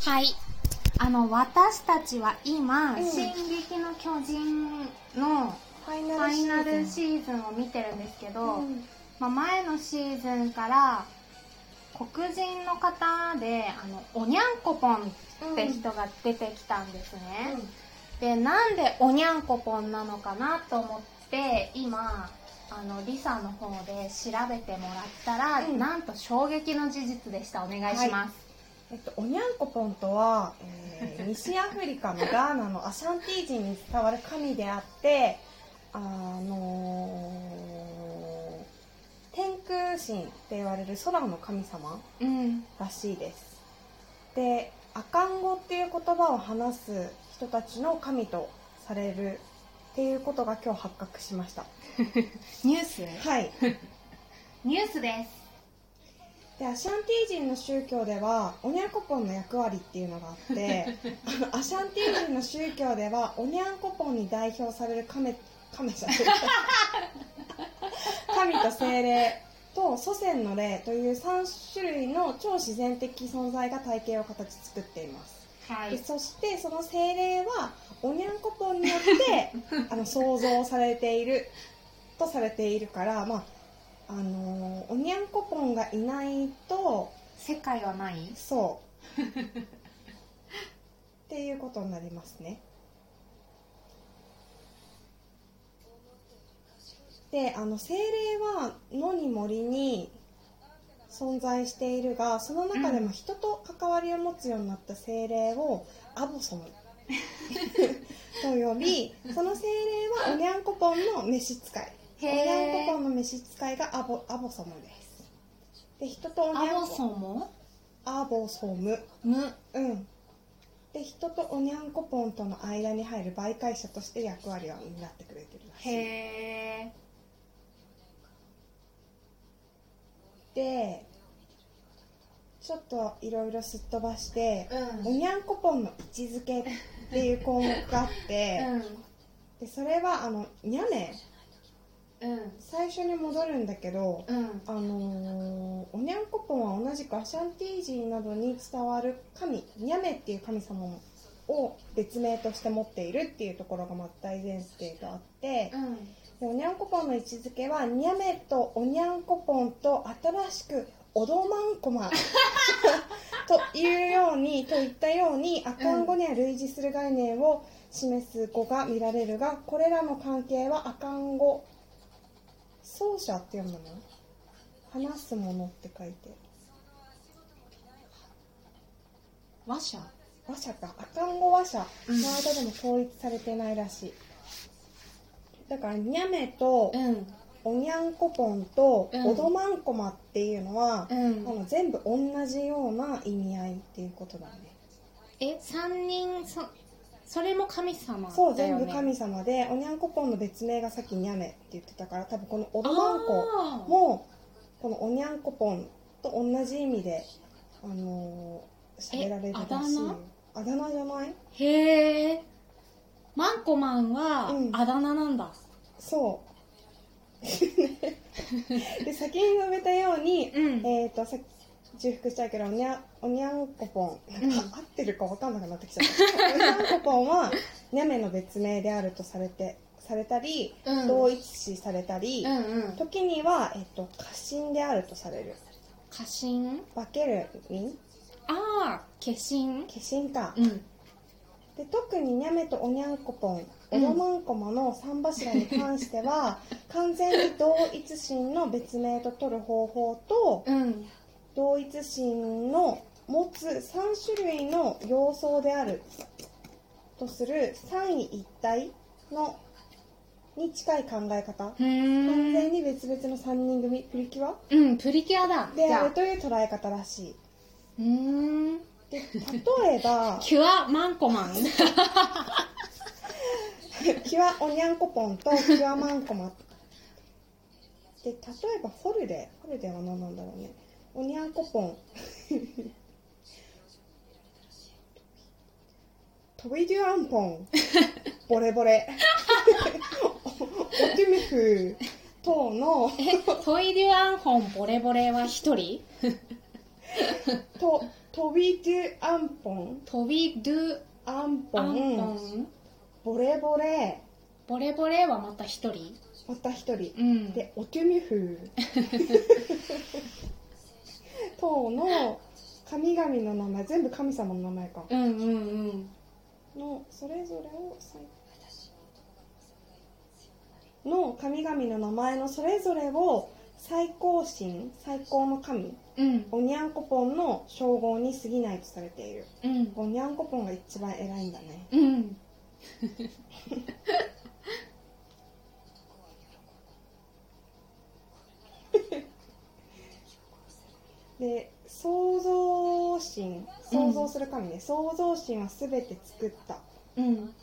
はい。あの、私たちは今、うん。進撃の巨人のファイファイナルシーズンを見てるんですけど、うん。まあ、前のシーズンから黒人の方であのおにゃんこぽんって人が出てきたんですね、でなんでおにゃんこぽんなのかなと思って今あのリサの方で調べてもらったら、うん。なんと衝撃の事実でした。お願いします、えっと、おにゃんこぽんとは、えー西アフリカのガーナのアシャンティー人に伝わる神であって、あのー天空神って言われる空の神様うんらしいです。で、アカン語っていう言葉を話す人たちの神とされるっていうことが今日発覚しました。ニュース？はい。ニュースですでアシャンティー人の宗教ではおにゃんこぽんの役割っていうのがあってあの アシャンティー人の宗教ではおにゃんこぽんに代表される神神じゃない神と精霊と祖先の霊という3種類の超自然的存在が体系を形作っています。はでそしてその精霊はおにゃんこぽんによって あの創造されているとされているから、まああのーおにゃんこぽんがいないと世界はないそう。っていうことになりますね。であの精霊は野に森に存在しているがその中でも人と関わりを持つようになった精霊をアボソム と呼びその精霊はおにゃんこぽんの召使いおにゃんこぽんの召使いがアボアボソムです。で人とおにゃんこ。アボソもアボソム。む。うん。で人とおにゃんこぽんとの間に入る媒介者として役割を担ってくれてるらしい。へえでちょっといろいろすっ飛ばして、うん。おにゃんこぽんの位置づけっていう項目があって、でそれはあのにゃめうん。うん最初に戻るんだけど、うんあのーおにゃんこぽんは同じくアシャンティー人などに伝わる神ニャメっていう神様を別名として持っているっていうところがまず大前提とあって、でおにゃんこぽんの位置づけはニャメとおにゃんこぽんと新しくオドマンコマというようにといったようにアカン語には類似する概念を示す語が見られるがこれらの関係はアカン語奏者って読むの？話すものって書いて。話者？話者か。アカン語話者。の間でも統一されてないらしい、だからニャメとうん。おにゃんこぽんとうん。おどまんこまっていうのは、うん。あの全部同じような意味合いっていうことだね。え三人そそれも神様そうだよね。全部神様でおにゃんこぽんの別名がさっきにゃめって言ってたから多分このおどまんこもこのおにゃんこぽんと同じ意味であのー喋られるらしいえあだ名？あだ名じゃない？へえマンコマンはうん。あだ名なんだ。そう。で先に述べたように、うん。えっ、とさ重複しちゃうけどおにゃおにゃんこぽん、ん。あ合ってるか分かんなくなってきちゃった。おにゃんこぽんはにゃめの別名であるとされてされたり、うん。同一視されたり、うんうん。時には、えっと家臣であるとされる。家臣化けるに？ああ化身？化身か、うん。で特ににゃめとおにゃんこぽんおどまんこまの3柱に関しては完全に同一心の別名と取る方法とうん同一心の持つ3種類の様相であるとする三位一体のに近い考え方。う完全に別々の3人組。プリキュアうんプリキュアだ。でああるという捉え方らしい。うー。んで例えば キュアマンコマン。キュアおにゃんこぽんとキュアマンコマで例えばフォルデフォルデは何なんだろうねおにゃんこぽんトビデュアンポン。ボレボレ。おオティムフ等の。えトイデュアンホンボレボレは一人？とトビドゥアンポン。飛びドゥアンポアンボレボレ。ボレボレはまた一人？また一人。うん。でオトゥミュフ等の神々の名前全部神様の名前か。うんうんうん。のそれぞれを最の神々の名前のそれぞれを最高神最高の神うん。おにゃんこぽんの称号に過ぎないとされている。うん。おにゃんこぽんが一番偉いんだね。うんで創造神創造する神ね、創造神は全て作った。うん。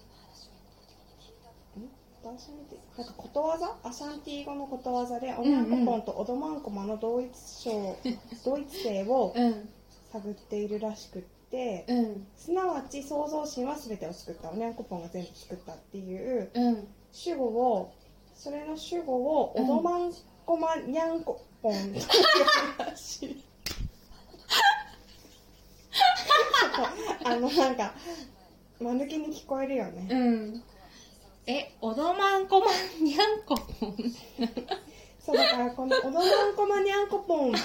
なんかことわざ？アシャンティー語のことわざでおにゃんこぽんとオドマンコマの同一称同一性をうん。探っているらしくってうん。すなわち創造神は全てを作った。おにゃんこぽんが全部作ったっていううん。主語をそれの主語をオドマンコマにゃんこぽんというらしいちょっとあのなんか間抜けに聞こえるよね。うん。えオドマンコマンニャンコポンそうだからこの「オドマンコマニャンコポンブ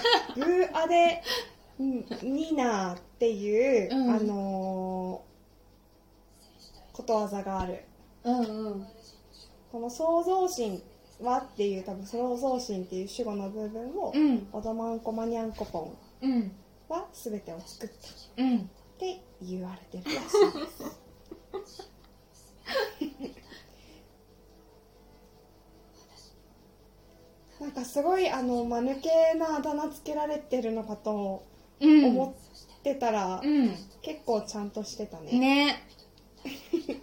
ーアデニナ」っていう、うんあのーことわざがある。うんうんこの創造神はっていう多分創造神っていう主語の部分を、うんオドマンコマニャンコポンうんは全てを作ったっうんて言われてるらしい。ですなんかすごいあの間抜けなあだ名つけられてるのかとうん。思ってたら、うん。結構ちゃんとしてたね。ね。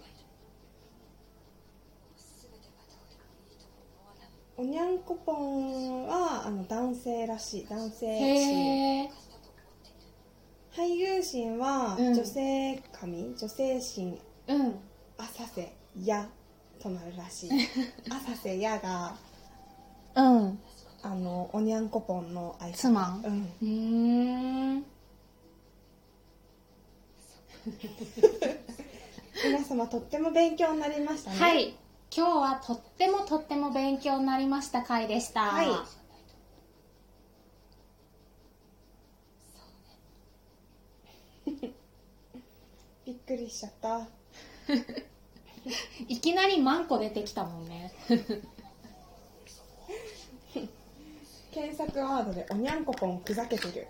おにゃんこぽんはあの男性らしい。男性神へえ俳優神はうん。女性神、女性神うん。浅瀬やとなるらしい。浅瀬やがうん。あのおにゃんこぽんの愛妻。うん。うー。ん皆様とっても勉強になりましたね。はい。今日はとってもとっても勉強になりました回でした。はいびっくりしちゃった。いきなりマンコ出てきたもんね。検索ワードでおにゃんこぽんふざけてる。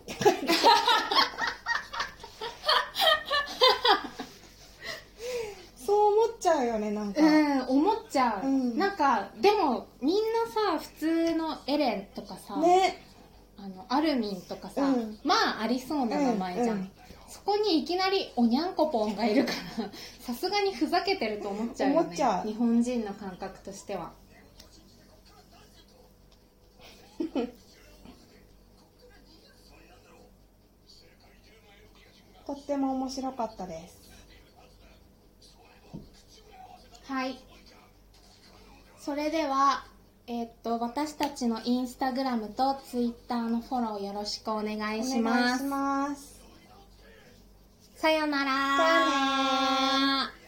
そう思っちゃうよねなんか、うん思っちゃう、うん。なんかでもみんなさ普通のエレンとかさ、ね。あのアルミンとかさ、うん。まあありそうな名前じゃん、うんうんそこにいきなりおにゃんこぽんがいるから さすがにふざけてると思っちゃうよね。う。日本人の感覚としては。とっても面白かったです。はい。それではえーっと私たちのインスタグラムとツイッターのフォローよろしくお願いしお願ますいしますさよなら。さよなら。